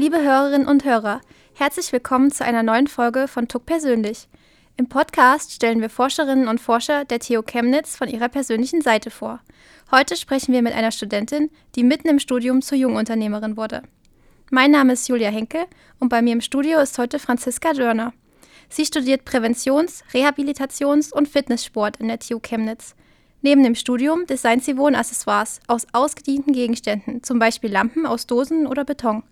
Liebe Hörerinnen und Hörer, herzlich willkommen zu einer neuen Folge von Tuck Persönlich. Im Podcast stellen wir Forscherinnen und Forscher der TU Chemnitz von ihrer persönlichen Seite vor. Heute sprechen wir mit einer Studentin, die mitten im Studium zur Jungunternehmerin wurde. Mein Name ist Julia Henke und bei mir im Studio ist heute Franziska Dörner. Sie studiert Präventions-, Rehabilitations- und Fitnesssport in der TU Chemnitz. Neben dem Studium designt sie Wohnaccessoires aus ausgedienten Gegenständen, zum Beispiel Lampen aus Dosen oder Beton.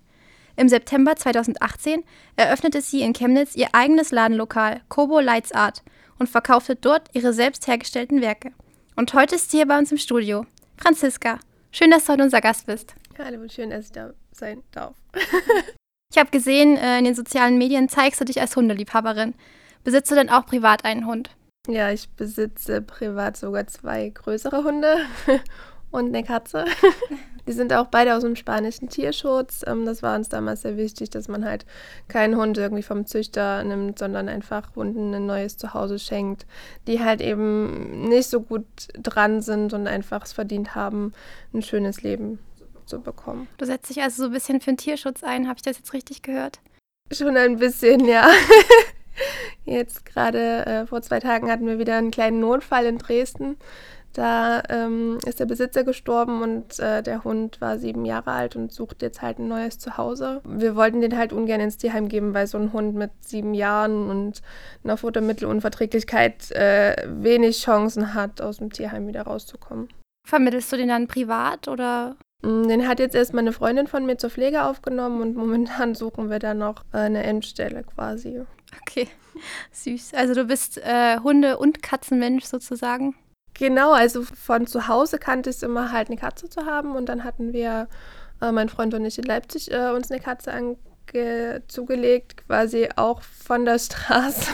Im September 2018 eröffnete sie in Chemnitz ihr eigenes Ladenlokal Kobo Lights Art und verkaufte dort ihre selbst hergestellten Werke. Und heute ist sie hier bei uns im Studio. Franziska, schön, dass du heute unser Gast bist. Hallo, schön, dass ich da sein darf. ich habe gesehen, äh, in den sozialen Medien zeigst du dich als Hundeliebhaberin. Besitzt du denn auch privat einen Hund? Ja, ich besitze privat sogar zwei größere Hunde und eine Katze. Die sind auch beide aus dem spanischen Tierschutz. Ähm, das war uns damals sehr wichtig, dass man halt keinen Hund irgendwie vom Züchter nimmt, sondern einfach Hunden ein neues Zuhause schenkt, die halt eben nicht so gut dran sind und einfach es verdient haben, ein schönes Leben zu bekommen. Du setzt dich also so ein bisschen für den Tierschutz ein, habe ich das jetzt richtig gehört? Schon ein bisschen, ja. Jetzt gerade äh, vor zwei Tagen hatten wir wieder einen kleinen Notfall in Dresden. Da ähm, ist der Besitzer gestorben und äh, der Hund war sieben Jahre alt und sucht jetzt halt ein neues Zuhause. Wir wollten den halt ungern ins Tierheim geben, weil so ein Hund mit sieben Jahren und einer Futtermittelunverträglichkeit äh, wenig Chancen hat, aus dem Tierheim wieder rauszukommen. Vermittelst du den dann privat oder? Mm, den hat jetzt erstmal eine Freundin von mir zur Pflege aufgenommen und momentan suchen wir da noch äh, eine Endstelle quasi. Okay, süß. Also du bist äh, Hunde- und Katzenmensch sozusagen? Genau, also von zu Hause kannte ich es immer halt eine Katze zu haben und dann hatten wir, äh, mein Freund und ich in Leipzig, äh, uns eine Katze zugelegt, quasi auch von der Straße.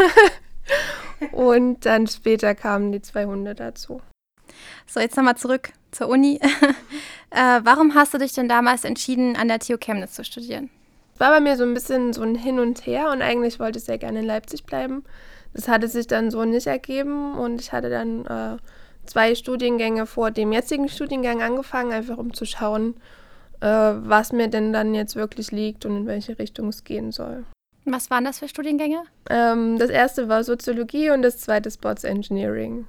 und dann später kamen die zwei Hunde dazu. So, jetzt nochmal zurück zur Uni. äh, warum hast du dich denn damals entschieden, an der TU Chemnitz zu studieren? War bei mir so ein bisschen so ein Hin und Her und eigentlich wollte ich sehr gerne in Leipzig bleiben. Das hatte sich dann so nicht ergeben und ich hatte dann äh, zwei Studiengänge vor dem jetzigen Studiengang angefangen, einfach um zu schauen, äh, was mir denn dann jetzt wirklich liegt und in welche Richtung es gehen soll. Was waren das für Studiengänge? Ähm, das erste war Soziologie und das zweite Sports Engineering.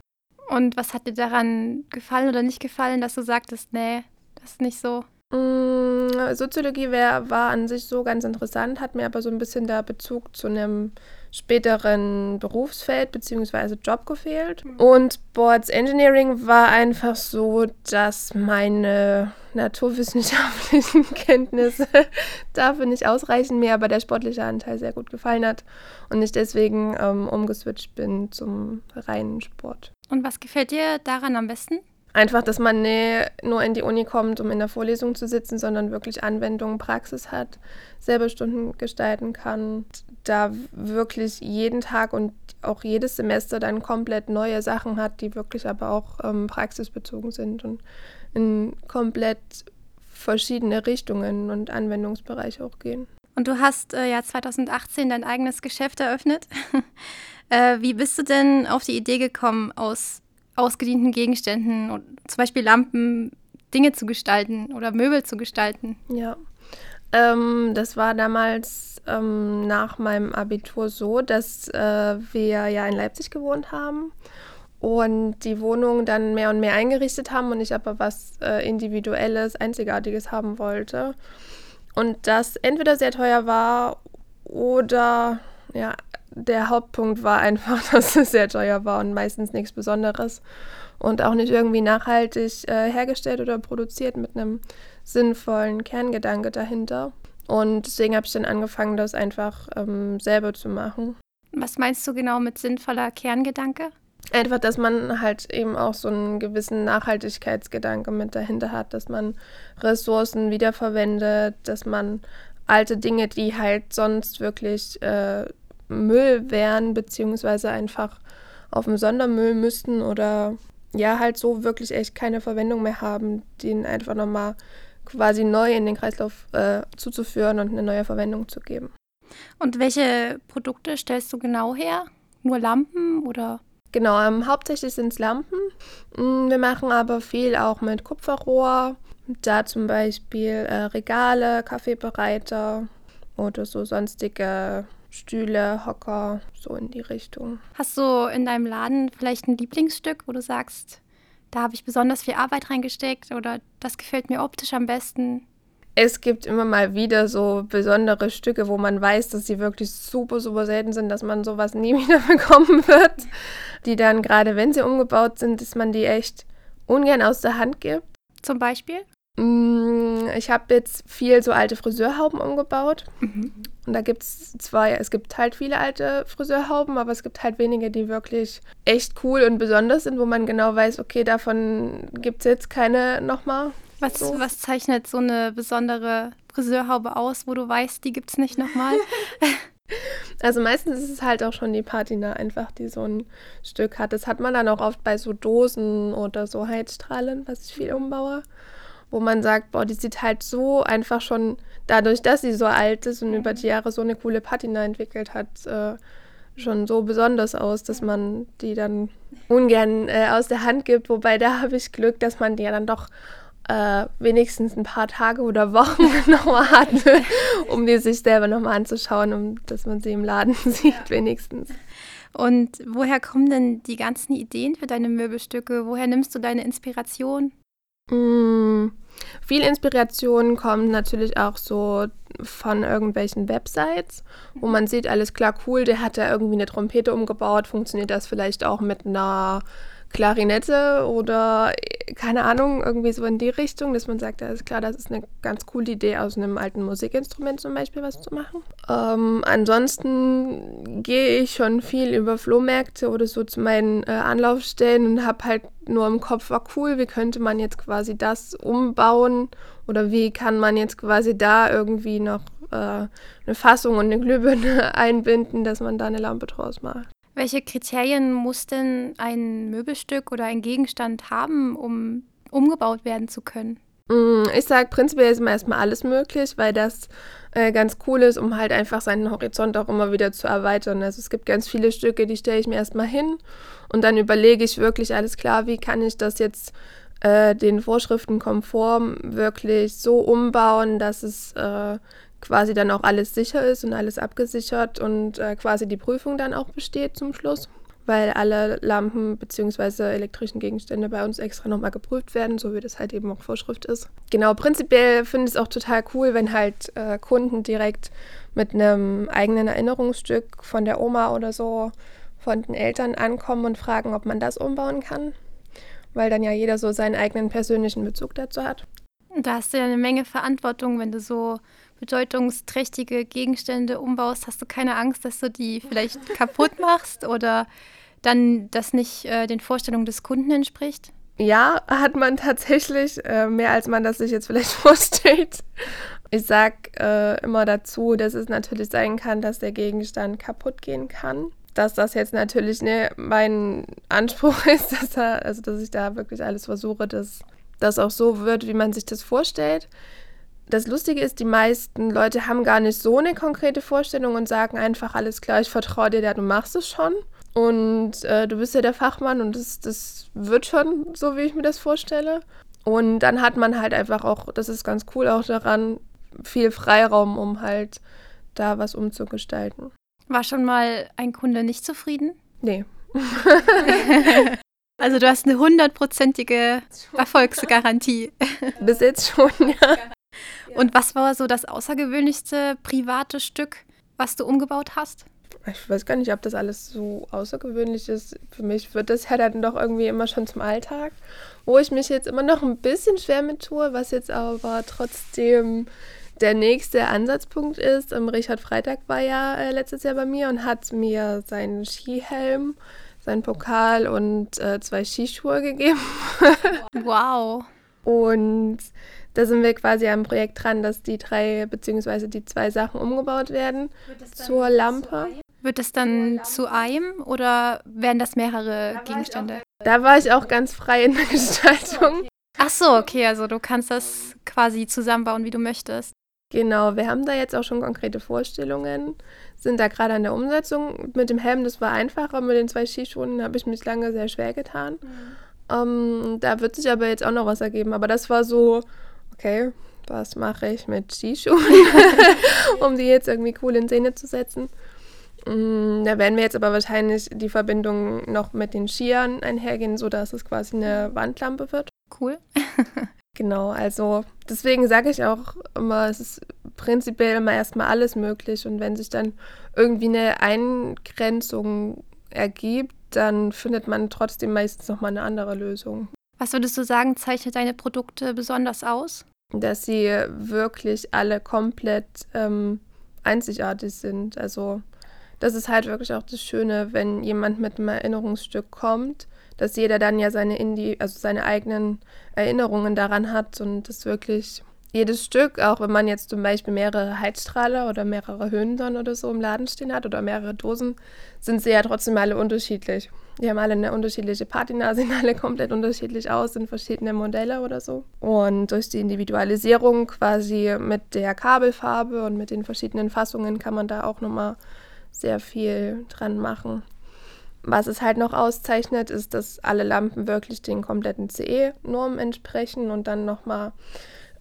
Und was hat dir daran gefallen oder nicht gefallen, dass du sagtest, nee, das ist nicht so? Mm, Soziologie wär, war an sich so ganz interessant, hat mir aber so ein bisschen der Bezug zu einem späteren Berufsfeld bzw. Job gefehlt. Und Sports Engineering war einfach so, dass meine naturwissenschaftlichen Kenntnisse dafür nicht ausreichen, mir aber der sportliche Anteil sehr gut gefallen hat und ich deswegen ähm, umgeswitcht bin zum reinen Sport. Und was gefällt dir daran am besten? Einfach, dass man nicht nur in die Uni kommt, um in der Vorlesung zu sitzen, sondern wirklich Anwendungen, Praxis hat, selber Stunden gestalten kann, da wirklich jeden Tag und auch jedes Semester dann komplett neue Sachen hat, die wirklich aber auch ähm, praxisbezogen sind und in komplett verschiedene Richtungen und Anwendungsbereiche auch gehen. Und du hast äh, ja 2018 dein eigenes Geschäft eröffnet. äh, wie bist du denn auf die Idee gekommen, aus ausgedienten Gegenständen, zum Beispiel Lampen, Dinge zu gestalten oder Möbel zu gestalten? Ja, ähm, das war damals ähm, nach meinem Abitur so, dass äh, wir ja in Leipzig gewohnt haben und die Wohnung dann mehr und mehr eingerichtet haben und ich aber was äh, Individuelles, Einzigartiges haben wollte. Und das entweder sehr teuer war oder ja, der Hauptpunkt war einfach, dass es sehr teuer war und meistens nichts Besonderes und auch nicht irgendwie nachhaltig äh, hergestellt oder produziert mit einem sinnvollen Kerngedanke dahinter. Und deswegen habe ich dann angefangen, das einfach ähm, selber zu machen. Was meinst du genau mit sinnvoller Kerngedanke? Einfach, dass man halt eben auch so einen gewissen Nachhaltigkeitsgedanke mit dahinter hat, dass man Ressourcen wiederverwendet, dass man alte Dinge, die halt sonst wirklich äh, Müll wären, beziehungsweise einfach auf dem Sondermüll müssten oder ja, halt so wirklich echt keine Verwendung mehr haben, den einfach nochmal quasi neu in den Kreislauf äh, zuzuführen und eine neue Verwendung zu geben. Und welche Produkte stellst du genau her? Nur Lampen oder? Genau, ähm, hauptsächlich sind es Lampen. Mm, wir machen aber viel auch mit Kupferrohr. Da zum Beispiel äh, Regale, Kaffeebereiter, oder so sonstige Stühle, Hocker, so in die Richtung. Hast du in deinem Laden vielleicht ein Lieblingsstück, wo du sagst, da habe ich besonders viel Arbeit reingesteckt oder das gefällt mir optisch am besten? Es gibt immer mal wieder so besondere Stücke, wo man weiß, dass sie wirklich super, super selten sind, dass man sowas nie wieder bekommen wird. Die dann, gerade wenn sie umgebaut sind, dass man die echt ungern aus der Hand gibt. Zum Beispiel? Mm, ich habe jetzt viel so alte Friseurhauben umgebaut. Mhm. Und da gibt es zwei, es gibt halt viele alte Friseurhauben, aber es gibt halt wenige, die wirklich echt cool und besonders sind, wo man genau weiß, okay, davon gibt es jetzt keine nochmal. Was, so. was zeichnet so eine besondere Friseurhaube aus, wo du weißt, die gibt es nicht nochmal? Also meistens ist es halt auch schon die Patina einfach, die so ein Stück hat. Das hat man dann auch oft bei so Dosen oder so Heizstrahlen, was ich viel umbaue wo man sagt, boah, die sieht halt so einfach schon dadurch, dass sie so alt ist und über die Jahre so eine coole Patina entwickelt hat, äh, schon so besonders aus, dass man die dann ungern äh, aus der Hand gibt. Wobei da habe ich Glück, dass man die ja dann doch äh, wenigstens ein paar Tage oder Wochen nochmal hat, um die sich selber nochmal anzuschauen, um dass man sie im Laden sieht, wenigstens. Und woher kommen denn die ganzen Ideen für deine Möbelstücke? Woher nimmst du deine Inspiration? Mmh. Viel Inspiration kommt natürlich auch so von irgendwelchen Websites, wo man sieht, alles klar, cool, der hat da irgendwie eine Trompete umgebaut, funktioniert das vielleicht auch mit einer Klarinette oder keine Ahnung, irgendwie so in die Richtung, dass man sagt, ja, ist klar, das ist eine ganz coole Idee, aus einem alten Musikinstrument zum Beispiel was zu machen. Ähm, ansonsten gehe ich schon viel über Flohmärkte oder so zu meinen äh, Anlaufstellen und habe halt nur im Kopf, war cool, wie könnte man jetzt quasi das umbauen oder wie kann man jetzt quasi da irgendwie noch äh, eine Fassung und eine Glühbirne einbinden, dass man da eine Lampe draus macht. Welche Kriterien muss denn ein Möbelstück oder ein Gegenstand haben, um umgebaut werden zu können? Mm, ich sage, prinzipiell ist immer erstmal alles möglich, weil das äh, ganz cool ist, um halt einfach seinen Horizont auch immer wieder zu erweitern. Also es gibt ganz viele Stücke, die stelle ich mir erstmal hin und dann überlege ich wirklich alles klar, wie kann ich das jetzt äh, den Vorschriften konform wirklich so umbauen, dass es äh, quasi dann auch alles sicher ist und alles abgesichert und äh, quasi die Prüfung dann auch besteht zum Schluss, weil alle Lampen bzw. elektrischen Gegenstände bei uns extra nochmal geprüft werden, so wie das halt eben auch Vorschrift ist. Genau, prinzipiell finde ich es auch total cool, wenn halt äh, Kunden direkt mit einem eigenen Erinnerungsstück von der Oma oder so von den Eltern ankommen und fragen, ob man das umbauen kann, weil dann ja jeder so seinen eigenen persönlichen Bezug dazu hat. Da hast du ja eine Menge Verantwortung, wenn du so bedeutungsträchtige Gegenstände umbaust, hast du keine Angst, dass du die vielleicht kaputt machst oder dann das nicht äh, den Vorstellungen des Kunden entspricht? Ja, hat man tatsächlich äh, mehr, als man das sich jetzt vielleicht vorstellt. Ich sage äh, immer dazu, dass es natürlich sein kann, dass der Gegenstand kaputt gehen kann. Dass das jetzt natürlich ne, mein Anspruch ist, dass, er, also dass ich da wirklich alles versuche, dass das auch so wird, wie man sich das vorstellt das Lustige ist, die meisten Leute haben gar nicht so eine konkrete Vorstellung und sagen einfach, alles klar, ich vertraue dir, ja, du machst es schon. Und äh, du bist ja der Fachmann und das, das wird schon so, wie ich mir das vorstelle. Und dann hat man halt einfach auch, das ist ganz cool auch daran, viel Freiraum, um halt da was umzugestalten. War schon mal ein Kunde nicht zufrieden? Nee. also du hast eine hundertprozentige Erfolgsgarantie. Bis jetzt schon, ja. Und was war so das außergewöhnlichste private Stück, was du umgebaut hast? Ich weiß gar nicht, ob das alles so außergewöhnlich ist. Für mich wird das ja dann doch irgendwie immer schon zum Alltag. Wo ich mich jetzt immer noch ein bisschen schwer mit tue, was jetzt aber trotzdem der nächste Ansatzpunkt ist. Ähm, Richard Freitag war ja äh, letztes Jahr bei mir und hat mir seinen Skihelm, seinen Pokal und äh, zwei Skischuhe gegeben. wow. Und da sind wir quasi am Projekt dran, dass die drei bzw. die zwei Sachen umgebaut werden zur Lampe. Wird es dann zu einem oder werden das mehrere Gegenstände? Da war ich auch ganz frei in der Gestaltung. Ach so, okay, also du kannst das quasi zusammenbauen, wie du möchtest. Genau, wir haben da jetzt auch schon konkrete Vorstellungen, sind da gerade an der Umsetzung. Mit dem Helm, das war einfacher, mit den zwei Skischuhen habe ich mich lange sehr schwer getan. Mhm. Ähm, da wird sich aber jetzt auch noch was ergeben. Aber das war so, okay, was mache ich mit Skischuhen, um die jetzt irgendwie cool in Szene zu setzen. Mm, da werden wir jetzt aber wahrscheinlich die Verbindung noch mit den Skiern einhergehen, sodass es quasi eine Wandlampe wird. Cool. genau, also deswegen sage ich auch immer, es ist prinzipiell immer erstmal alles möglich und wenn sich dann irgendwie eine Eingrenzung ergibt, dann findet man trotzdem meistens nochmal eine andere Lösung. Was würdest du sagen, zeichnet deine Produkte besonders aus? Dass sie wirklich alle komplett ähm, einzigartig sind. Also das ist halt wirklich auch das Schöne, wenn jemand mit einem Erinnerungsstück kommt, dass jeder dann ja seine Indi also seine eigenen Erinnerungen daran hat und das wirklich jedes Stück, auch wenn man jetzt zum Beispiel mehrere Heizstrahler oder mehrere Höhensonnen oder so im Laden stehen hat oder mehrere Dosen, sind sie ja trotzdem alle unterschiedlich. Die haben alle eine unterschiedliche Patina, sehen alle komplett unterschiedlich aus, sind verschiedene Modelle oder so. Und durch die Individualisierung quasi mit der Kabelfarbe und mit den verschiedenen Fassungen kann man da auch nochmal sehr viel dran machen. Was es halt noch auszeichnet, ist, dass alle Lampen wirklich den kompletten CE-Normen entsprechen und dann nochmal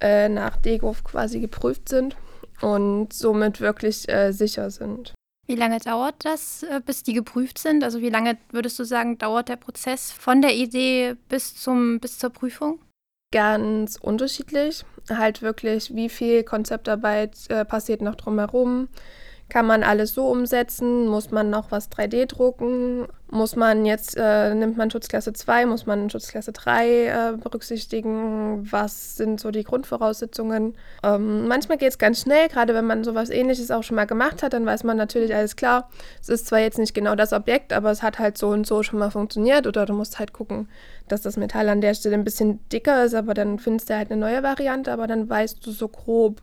äh, nach DEGOV quasi geprüft sind und somit wirklich äh, sicher sind. Wie lange dauert das, äh, bis die geprüft sind? Also wie lange würdest du sagen, dauert der Prozess von der Idee bis, zum, bis zur Prüfung? Ganz unterschiedlich. Halt wirklich, wie viel Konzeptarbeit äh, passiert noch drumherum kann man alles so umsetzen? Muss man noch was 3D drucken? Muss man jetzt, äh, nimmt man Schutzklasse 2, muss man Schutzklasse 3 äh, berücksichtigen? Was sind so die Grundvoraussetzungen? Ähm, manchmal geht es ganz schnell, gerade wenn man sowas ähnliches auch schon mal gemacht hat, dann weiß man natürlich alles klar. Es ist zwar jetzt nicht genau das Objekt, aber es hat halt so und so schon mal funktioniert. Oder du musst halt gucken, dass das Metall an der Stelle ein bisschen dicker ist, aber dann findest du halt eine neue Variante, aber dann weißt du so grob,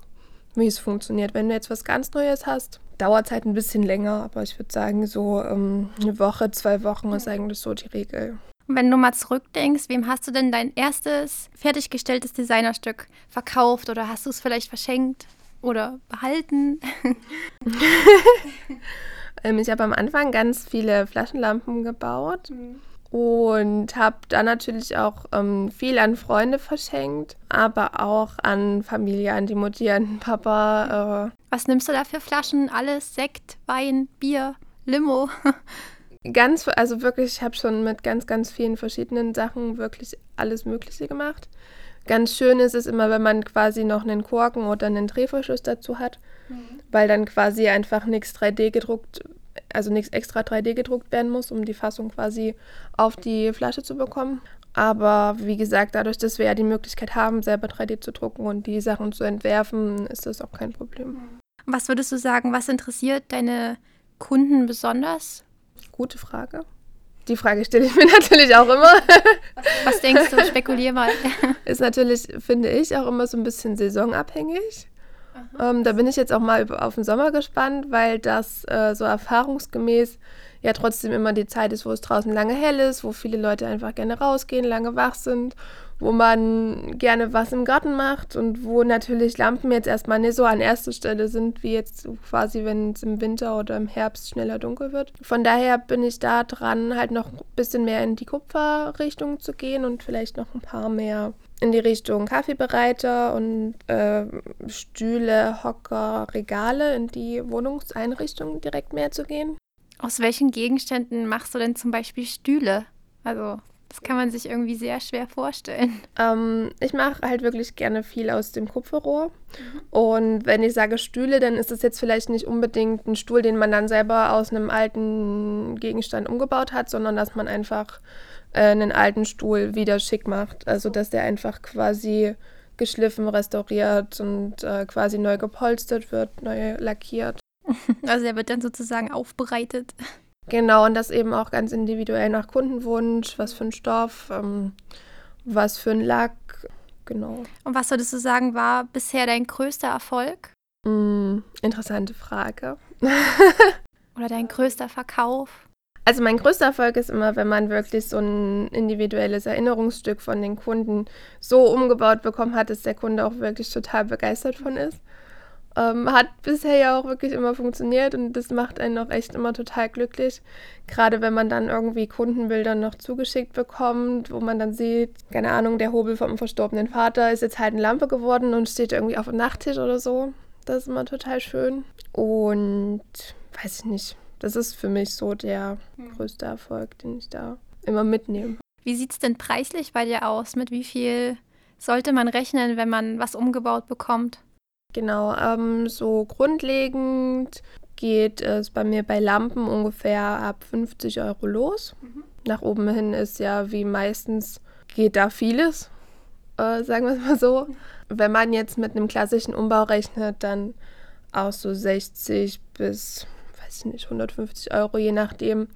wie es funktioniert. Wenn du jetzt was ganz Neues hast, dauert es halt ein bisschen länger, aber ich würde sagen, so ähm, eine Woche, zwei Wochen ist eigentlich so die Regel. Wenn du mal zurückdenkst, wem hast du denn dein erstes fertiggestelltes Designerstück verkauft oder hast du es vielleicht verschenkt oder behalten? ähm, ich habe am Anfang ganz viele Flaschenlampen gebaut. Mhm und habe dann natürlich auch ähm, viel an Freunde verschenkt, aber auch an Familie, an die Mutti, an Papa. Äh. Was nimmst du da für Flaschen? Alles Sekt, Wein, Bier, Limo? ganz, also wirklich, ich habe schon mit ganz, ganz vielen verschiedenen Sachen wirklich alles Mögliche gemacht. Ganz schön ist es immer, wenn man quasi noch einen Korken oder einen Drehverschluss dazu hat, mhm. weil dann quasi einfach nichts 3D gedruckt also nichts extra 3D gedruckt werden muss, um die Fassung quasi auf die Flasche zu bekommen. Aber wie gesagt, dadurch, dass wir ja die Möglichkeit haben, selber 3D zu drucken und die Sachen zu entwerfen, ist das auch kein Problem. Was würdest du sagen, was interessiert deine Kunden besonders? Gute Frage. Die Frage stelle ich mir natürlich auch immer. Was, denkst du? Spekulier mal. ist natürlich, finde ich, auch immer so ein bisschen saisonabhängig. Ähm, da bin ich jetzt auch mal auf den Sommer gespannt, weil das äh, so erfahrungsgemäß ja trotzdem immer die Zeit ist, wo es draußen lange hell ist, wo viele Leute einfach gerne rausgehen, lange wach sind, wo man gerne was im Garten macht und wo natürlich Lampen jetzt erstmal nicht so an erster Stelle sind, wie jetzt quasi, wenn es im Winter oder im Herbst schneller dunkel wird. Von daher bin ich da dran, halt noch ein bisschen mehr in die Kupferrichtung zu gehen und vielleicht noch ein paar mehr in die Richtung Kaffeebereiter und äh, Stühle, Hocker, Regale in die Wohnungseinrichtung direkt mehr zu gehen. Aus welchen Gegenständen machst du denn zum Beispiel Stühle? Also, das kann man sich irgendwie sehr schwer vorstellen. Ähm, ich mache halt wirklich gerne viel aus dem Kupferrohr. Mhm. Und wenn ich sage Stühle, dann ist es jetzt vielleicht nicht unbedingt ein Stuhl, den man dann selber aus einem alten Gegenstand umgebaut hat, sondern dass man einfach äh, einen alten Stuhl wieder schick macht. Also dass der einfach quasi geschliffen, restauriert und äh, quasi neu gepolstert wird, neu lackiert. Also er wird dann sozusagen aufbereitet. Genau, und das eben auch ganz individuell nach Kundenwunsch, was für ein Stoff, ähm, was für ein Lack, genau. Und was würdest du sagen, war bisher dein größter Erfolg? Mm, interessante Frage. Oder dein größter Verkauf? Also mein größter Erfolg ist immer, wenn man wirklich so ein individuelles Erinnerungsstück von den Kunden so umgebaut bekommen hat, dass der Kunde auch wirklich total begeistert von ist. Ähm, hat bisher ja auch wirklich immer funktioniert und das macht einen auch echt immer total glücklich. Gerade wenn man dann irgendwie Kundenbilder noch zugeschickt bekommt, wo man dann sieht, keine Ahnung, der Hobel vom verstorbenen Vater ist jetzt halt eine Lampe geworden und steht irgendwie auf dem Nachttisch oder so. Das ist immer total schön. Und weiß ich nicht, das ist für mich so der hm. größte Erfolg, den ich da immer mitnehme. Wie sieht es denn preislich bei dir aus? Mit wie viel sollte man rechnen, wenn man was umgebaut bekommt? Genau, ähm, so grundlegend geht es bei mir bei Lampen ungefähr ab 50 Euro los. Mhm. Nach oben hin ist ja wie meistens geht da vieles, äh, sagen wir es mal so. Wenn man jetzt mit einem klassischen Umbau rechnet, dann auch so 60 bis, weiß ich nicht, 150 Euro, je nachdem,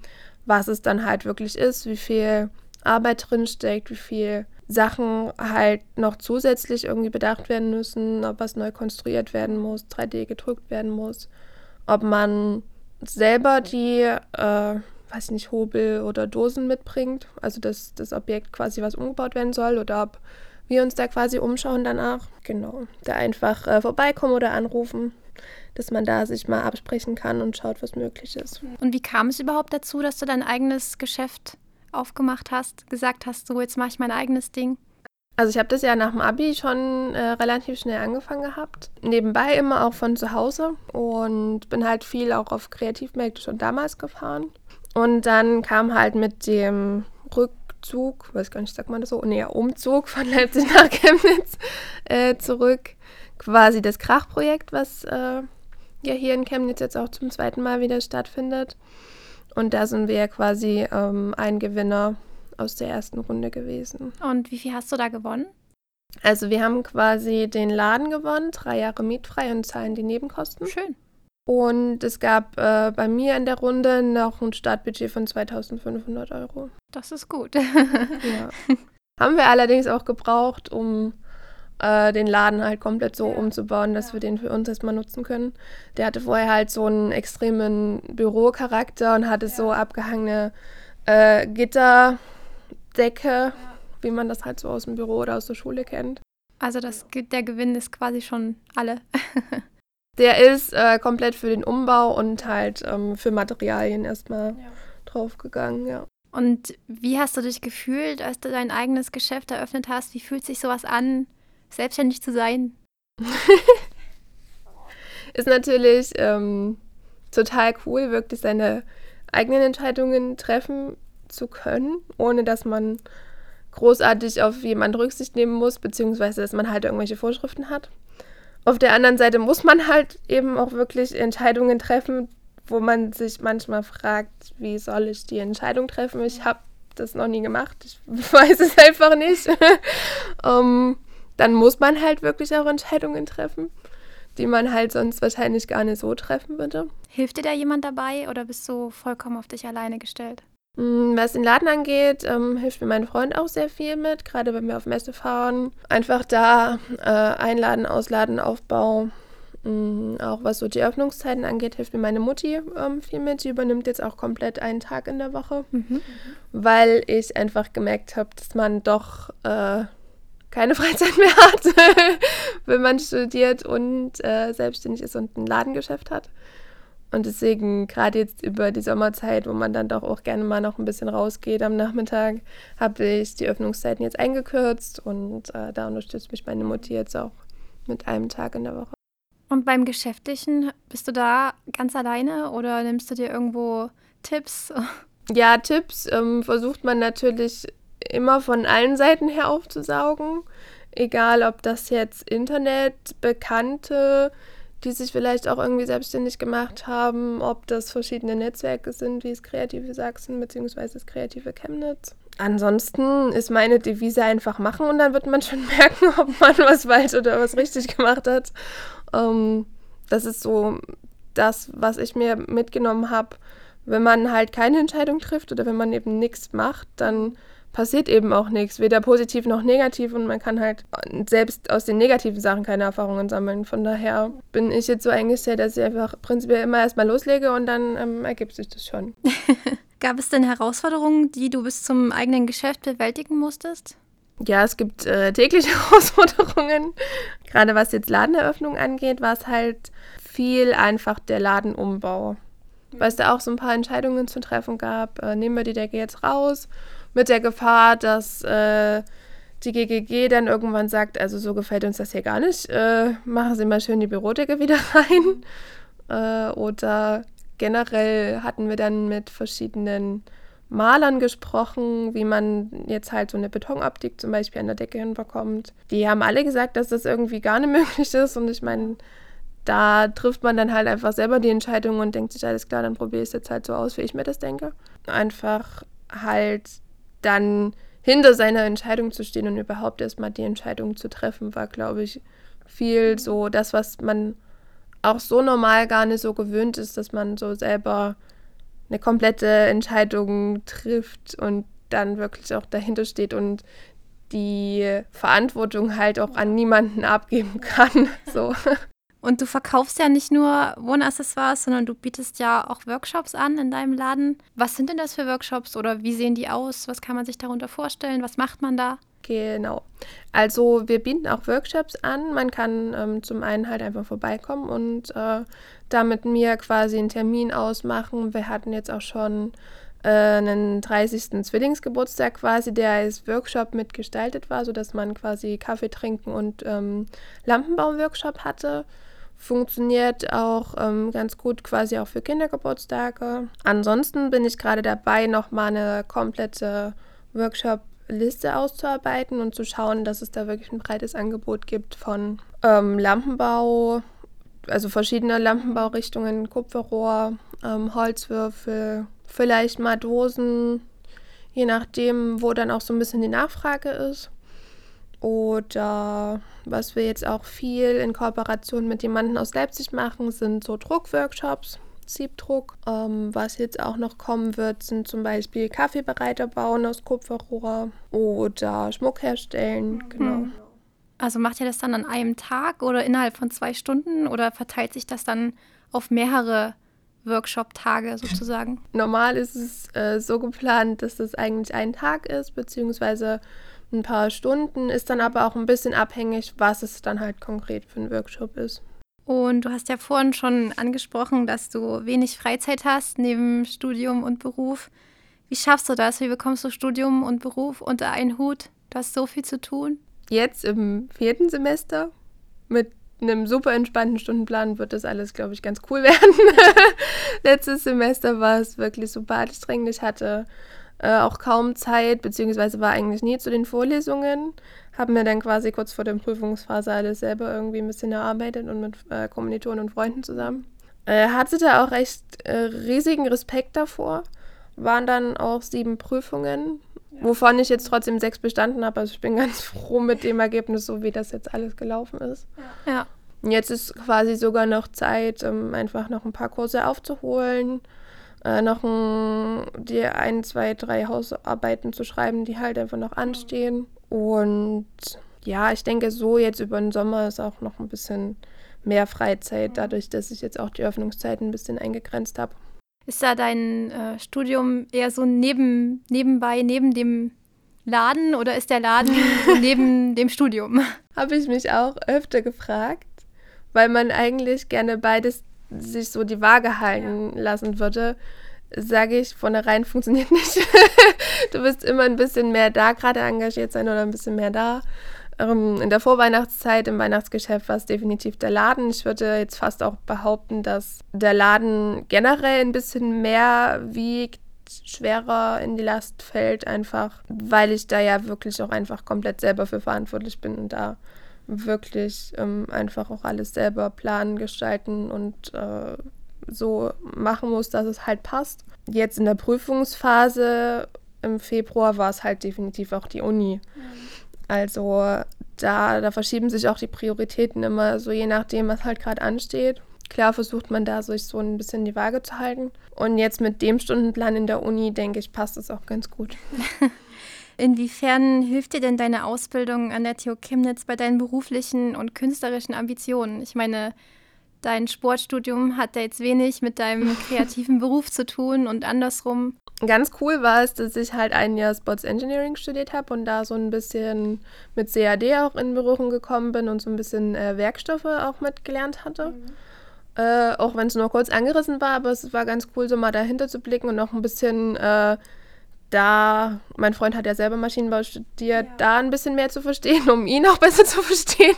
was es dann halt wirklich ist, wie viel Arbeit drinsteckt, wie viel Sachen halt noch zusätzlich irgendwie bedacht werden müssen, ob was neu konstruiert werden muss, 3D gedrückt werden muss, ob man selber die, äh, weiß ich nicht, Hobel oder Dosen mitbringt, also dass das Objekt quasi was umgebaut werden soll oder ob wir uns da quasi umschauen danach. Genau, da einfach äh, vorbeikommen oder anrufen, dass man da sich mal absprechen kann und schaut, was möglich ist. Und wie kam es überhaupt dazu, dass du dein eigenes Geschäft aufgemacht hast, gesagt hast, so jetzt mache ich mein eigenes Ding? Also ich habe das ja nach dem Abi schon äh, relativ schnell angefangen gehabt. Nebenbei immer auch von zu Hause und bin halt viel auch auf Kreativmärkte schon damals gefahren. Und dann kam halt mit dem Rückzug, weiß gar nicht, sagt man das so, nee, Umzug von Leipzig nach Chemnitz äh, zurück, quasi das Krachprojekt, was äh, ja hier in Chemnitz jetzt auch zum zweiten Mal wieder stattfindet. Und da sind wir quasi ähm, ein Gewinner aus der ersten Runde gewesen. Und wie viel hast du da gewonnen? Also wir haben quasi den Laden gewonnen, drei Jahre mietfrei und zahlen die Nebenkosten. Schön. Und es gab äh, bei mir in der Runde noch ein Startbudget von 2500 Euro. Das ist gut. ja. Haben wir allerdings auch gebraucht, um äh, den Laden halt komplett so umzubauen, dass wir den für uns erstmal nutzen können. Der hatte vorher halt so einen extremen Bürocharakter und hatte so abgehangene äh, Gitterdecke, wie man das halt so aus dem Büro oder aus der Schule kennt. Also das, der Gewinn ist quasi schon alle. der ist äh, komplett für den Umbau und halt ähm, für Materialien erstmal ja. draufgegangen, ja. Und wie hast du dich gefühlt, als du dein eigenes Geschäft eröffnet hast? Wie fühlt sich sowas an, selbstständig zu sein? ist natürlich ähm, total cool, wirklich seine eigenen Entscheidungen treffen zu können, ohne dass man großartig auf jemanden Rücksicht nehmen muss, beziehungsweise dass man halt irgendwelche Vorschriften hat. Auf der anderen Seite muss man halt eben auch wirklich Entscheidungen treffen, wo man sich manchmal fragt, wie soll ich die Entscheidung treffen? Ich habe das noch nie gemacht, ich weiß es einfach nicht. um, dann muss man halt wirklich auch Entscheidungen treffen, die man halt sonst wahrscheinlich gar nicht so treffen würde. Hilft dir da jemand dabei oder bist du vollkommen auf dich alleine gestellt? Mm, was den Laden angeht, ähm, hilft mir mein Freund auch sehr viel mit, gerade wenn wir auf Messe fahren. Einfach da äh, einladen, ausladen, Aufbau. Mhm, auch was so die Öffnungszeiten angeht, hilft mir meine Mutti ähm, viel mit. Sie übernimmt jetzt auch komplett einen Tag in der Woche, mhm. weil ich einfach gemerkt habe, dass man doch äh, keine Freizeit mehr hat, wenn man studiert und äh, selbstständig ist und ein Ladengeschäft hat. Und deswegen, gerade jetzt über die Sommerzeit, wo man dann doch auch gerne mal noch ein bisschen rausgeht am Nachmittag, habe ich die Öffnungszeiten jetzt eingekürzt und äh, da unterstützt mich meine Mutti jetzt auch mit einem Tag in der Woche. Und beim Geschäftlichen, bist du da ganz alleine oder nimmst du dir irgendwo Tipps? Ja, Tipps ähm, versucht man natürlich immer von allen Seiten her aufzusaugen. Egal, ob das jetzt Internetbekannte, die sich vielleicht auch irgendwie selbstständig gemacht haben, ob das verschiedene Netzwerke sind, wie das Kreative Sachsen bzw. das Kreative Chemnitz. Ansonsten ist meine Devise einfach machen und dann wird man schon merken, ob man was falsch oder was richtig gemacht hat. Ähm, das ist so das, was ich mir mitgenommen habe. Wenn man halt keine Entscheidung trifft oder wenn man eben nichts macht, dann passiert eben auch nichts, weder positiv noch negativ und man kann halt selbst aus den negativen Sachen keine Erfahrungen sammeln. Von daher bin ich jetzt so eingestellt, dass ich einfach prinzipiell immer erstmal loslege und dann ähm, ergibt sich das schon. Gab es denn Herausforderungen, die du bis zum eigenen Geschäft bewältigen musstest? Ja, es gibt äh, tägliche Herausforderungen. gerade was jetzt Ladeneröffnung angeht, war es halt viel einfach der Ladenumbau. Weil es da auch so ein paar Entscheidungen zu treffen gab. Äh, nehmen wir die Decke jetzt raus, mit der Gefahr, dass äh, die GGG dann irgendwann sagt, also so gefällt uns das hier gar nicht, äh, machen Sie mal schön die Bürodecke wieder rein. Äh, oder generell hatten wir dann mit verschiedenen Malern gesprochen, wie man jetzt halt so eine Betonoptik zum Beispiel an der Decke hinbekommt. Die haben alle gesagt, dass das irgendwie gar nicht möglich ist. Und ich meine, da trifft man dann halt einfach selber die Entscheidung und denkt sich, alles klar, dann probiere ich es jetzt halt so aus, wie ich mir das denke. Einfach halt dann hinter seiner Entscheidung zu stehen und überhaupt erstmal die Entscheidung zu treffen, war, glaube ich, viel so das, was man auch so normal gar nicht so gewöhnt ist, dass man so selber eine komplette Entscheidung trifft und dann wirklich auch dahinter steht und die Verantwortung halt auch an niemanden abgeben kann. So. Und du verkaufst ja nicht nur Wohnaccessoires, sondern du bietest ja auch Workshops an in deinem Laden. Was sind denn das für Workshops oder wie sehen die aus? Was kann man sich darunter vorstellen? Was macht man da? Genau. Also wir bieten auch Workshops an. Man kann ähm, zum einen halt einfach vorbeikommen und äh, da mit mir quasi einen Termin ausmachen. Wir hatten jetzt auch schon äh, einen 30. Zwillingsgeburtstag quasi, der als Workshop mitgestaltet war, sodass man quasi Kaffee trinken und ähm, Lampenbau-Workshop hatte. Funktioniert auch ähm, ganz gut quasi auch für Kindergeburtstage. Ansonsten bin ich gerade dabei, nochmal eine komplette Workshop-Liste auszuarbeiten und zu schauen, dass es da wirklich ein breites Angebot gibt von ähm, Lampenbau, also verschiedene Lampenbaurichtungen, Kupferrohr, ähm, Holzwürfel, vielleicht mal Dosen, je nachdem, wo dann auch so ein bisschen die Nachfrage ist. Oder was wir jetzt auch viel in Kooperation mit jemandem aus Leipzig machen, sind so Druckworkshops, Siebdruck. Ähm, was jetzt auch noch kommen wird, sind zum Beispiel Kaffeebereiter bauen aus Kupferrohr oder Schmuck herstellen. Mhm. Genau. Also macht ihr das dann an einem Tag oder innerhalb von zwei Stunden oder verteilt sich das dann auf mehrere Workshop-Tage sozusagen? Normal ist es äh, so geplant, dass das eigentlich ein Tag ist, beziehungsweise ein paar Stunden, ist dann aber auch ein bisschen abhängig, was es dann halt konkret für ein Workshop ist. Und du hast ja vorhin schon angesprochen, dass du wenig Freizeit hast neben Studium und Beruf. Wie schaffst du das? Wie bekommst du Studium und Beruf unter einen Hut? Du hast so viel zu tun. Jetzt im vierten Semester mit einem super entspannten Stundenplan wird das alles, glaube ich, ganz cool werden. Letztes Semester war es wirklich super anstrengend. Ich hatte äh, auch kaum Zeit, beziehungsweise war eigentlich nie zu den Vorlesungen. Habe mir dann quasi kurz vor der Prüfungsphase alles selber irgendwie ein bisschen erarbeitet und mit äh, Kommilitonen und Freunden zusammen. Äh, hatte da auch echt äh, riesigen Respekt davor. Waren dann auch sieben Prüfungen, wovon ich jetzt trotzdem sechs bestanden habe. Also ich bin ganz froh mit dem Ergebnis, so wie das jetzt alles gelaufen ist. Ja. Jetzt ist quasi sogar noch Zeit, um einfach noch ein paar Kurse aufzuholen äh, noch ein, die ein, zwei, drei Hausarbeiten zu schreiben, die halt einfach noch anstehen. Und ja, ich denke, so jetzt über den Sommer ist auch noch ein bisschen mehr Freizeit, dadurch, dass ich jetzt auch die Öffnungszeiten ein bisschen eingegrenzt habe. Ist da dein äh, Studium eher so neben, nebenbei, neben dem Laden oder ist der Laden neben dem Studium? Habe ich mich auch öfter gefragt, weil man eigentlich gerne beides sich so die Waage halten ja. lassen würde, sage ich, von der Reihen funktioniert nicht. du wirst immer ein bisschen mehr da gerade engagiert sein oder ein bisschen mehr da. Ähm, in der Vorweihnachtszeit, im Weihnachtsgeschäft war es definitiv der Laden. Ich würde jetzt fast auch behaupten, dass der Laden generell ein bisschen mehr wiegt, schwerer in die Last fällt, einfach weil ich da ja wirklich auch einfach komplett selber für verantwortlich bin und da wirklich ähm, einfach auch alles selber planen, gestalten und äh, so machen muss, dass es halt passt. Jetzt in der Prüfungsphase im Februar war es halt definitiv auch die Uni. Mhm. Also da, da verschieben sich auch die Prioritäten immer so je nachdem, was halt gerade ansteht. Klar versucht man da sich so ein bisschen die Waage zu halten. Und jetzt mit dem Stundenplan in der Uni, denke ich, passt es auch ganz gut. Inwiefern hilft dir denn deine Ausbildung an der TU Chemnitz bei deinen beruflichen und künstlerischen Ambitionen? Ich meine, dein Sportstudium hat ja jetzt wenig mit deinem kreativen Beruf zu tun und andersrum. Ganz cool war es, dass ich halt ein Jahr Sports Engineering studiert habe und da so ein bisschen mit CAD auch in Berührung gekommen bin und so ein bisschen äh, Werkstoffe auch mitgelernt hatte. Mhm. Äh, auch wenn es nur kurz angerissen war, aber es war ganz cool, so mal dahinter zu blicken und auch ein bisschen äh, da, mein Freund hat ja selber Maschinenbau studiert, ja. da ein bisschen mehr zu verstehen, um ihn auch besser zu verstehen.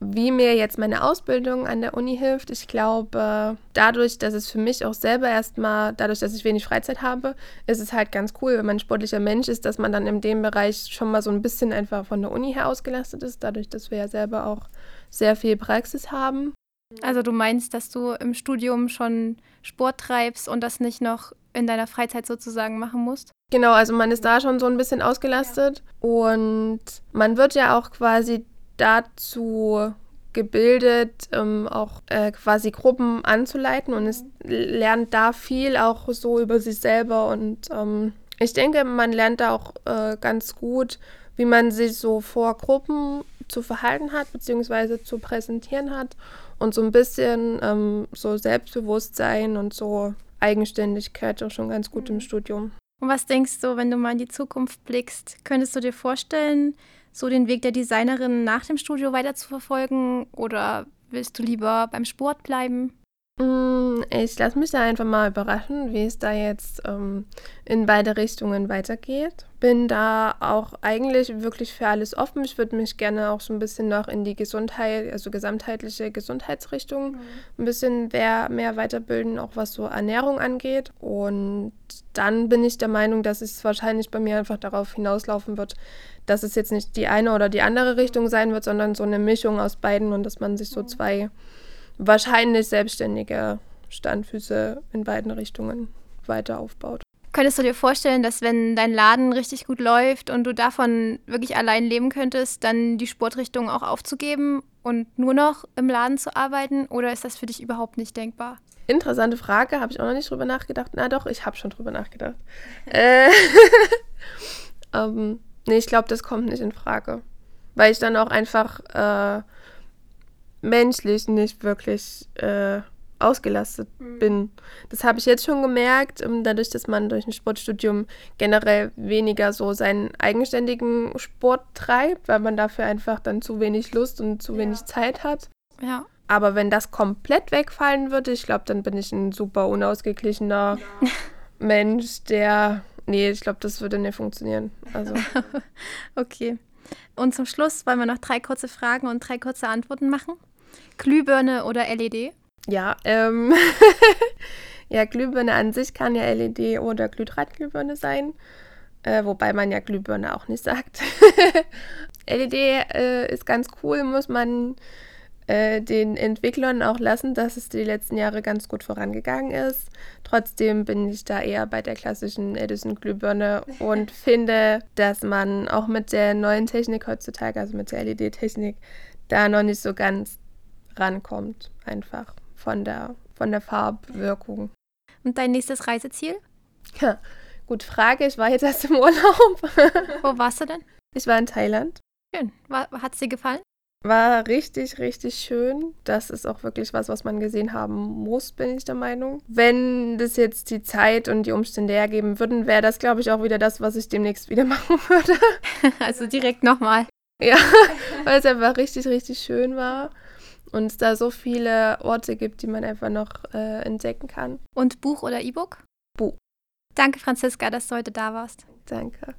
Wie mir jetzt meine Ausbildung an der Uni hilft, ich glaube, dadurch, dass es für mich auch selber erstmal, dadurch, dass ich wenig Freizeit habe, ist es halt ganz cool, wenn man ein sportlicher Mensch ist, dass man dann in dem Bereich schon mal so ein bisschen einfach von der Uni her ausgelastet ist, dadurch, dass wir ja selber auch sehr viel Praxis haben. Also du meinst, dass du im Studium schon Sport treibst und das nicht noch in deiner Freizeit sozusagen machen musst? Genau, also man ist da schon so ein bisschen ausgelastet ja. und man wird ja auch quasi dazu gebildet, ähm, auch äh, quasi Gruppen anzuleiten und es lernt da viel auch so über sich selber und ähm, ich denke, man lernt da auch äh, ganz gut, wie man sich so vor Gruppen zu verhalten hat, beziehungsweise zu präsentieren hat und so ein bisschen ähm, so Selbstbewusstsein und so Eigenständigkeit auch schon ganz gut im mhm. Studium. Und was denkst du, wenn du mal in die Zukunft blickst, könntest du dir vorstellen, so den Weg der Designerin nach dem Studio weiter zu verfolgen oder willst du lieber beim Sport bleiben? Mm, ich lasse mich da einfach mal überraschen, wie es da jetzt ähm, in beide Richtungen weitergeht. Bin da auch eigentlich wirklich für alles offen. Ich würde mich gerne auch so ein bisschen noch in die Gesundheit, also gesamtheitliche Gesundheitsrichtung, mhm. ein bisschen mehr, mehr weiterbilden, auch was so Ernährung angeht. Und dann bin ich der Meinung, dass es wahrscheinlich bei mir einfach darauf hinauslaufen wird, dass es jetzt nicht die eine oder die andere Richtung sein wird, sondern so eine Mischung aus beiden und dass man sich so mhm. Wahrscheinlich selbstständige Standfüße in beiden Richtungen weiter aufbaut. Könntest du dir vorstellen, dass wenn dein Laden richtig gut läuft und du davon wirklich allein leben könntest, dann die Sportrichtung auch aufzugeben und nur noch im Laden zu arbeiten? Oder ist das für dich überhaupt nicht denkbar? Interessante Frage, habe ich auch noch nicht drüber nachgedacht. Na doch, ich habe schon drüber nachgedacht. äh, ähm, nee, ich glaube, das kommt nicht in Frage. Weil ich dann auch einfach äh, menschlich nicht wirklich äh, ausgelastet mhm. bin. Das habe ich jetzt schon gemerkt, ähm, dadurch, dass man durch ein Sportstudium generell weniger so seinen eigenständigen Sport treibt, weil man dafür einfach dann zu wenig Lust und zu ja. wenig Zeit hat. Ja. Aber wenn das komplett wegfallen würde, ich glaube, dann bin ich ein super unausgeglichener ja. Mensch, der. Nee, ich glaube, das würde nicht funktionieren. Also. okay. Und zum Schluss wollen wir noch drei kurze Fragen und drei kurze Antworten machen. Glühbirne oder LED? Ja, ähm, ja, Glühbirne an sich kann ja LED oder Glühdrahtglühbirne sein, äh, wobei man ja Glühbirne auch nicht sagt. LED äh, ist ganz cool, muss man äh, den Entwicklern auch lassen, dass es die letzten Jahre ganz gut vorangegangen ist. Trotzdem bin ich da eher bei der klassischen Edison-Glühbirne und finde, dass man auch mit der neuen Technik heutzutage, also mit der LED-Technik, da noch nicht so ganz rankommt, einfach von der, von der Farbwirkung. Und dein nächstes Reiseziel? Ja, gut Frage. Ich war jetzt erst im Urlaub. Wo warst du denn? Ich war in Thailand. Schön. Hat es dir gefallen? War richtig, richtig schön. Das ist auch wirklich was, was man gesehen haben muss, bin ich der Meinung. Wenn das jetzt die Zeit und die Umstände hergeben würden, wäre das, glaube ich, auch wieder das, was ich demnächst wieder machen würde. Also direkt nochmal. Ja, weil es einfach richtig, richtig schön war und es da so viele Orte gibt, die man einfach noch äh, entdecken kann. Und Buch oder E-Book? Buch. Danke, Franziska, dass du heute da warst. Danke.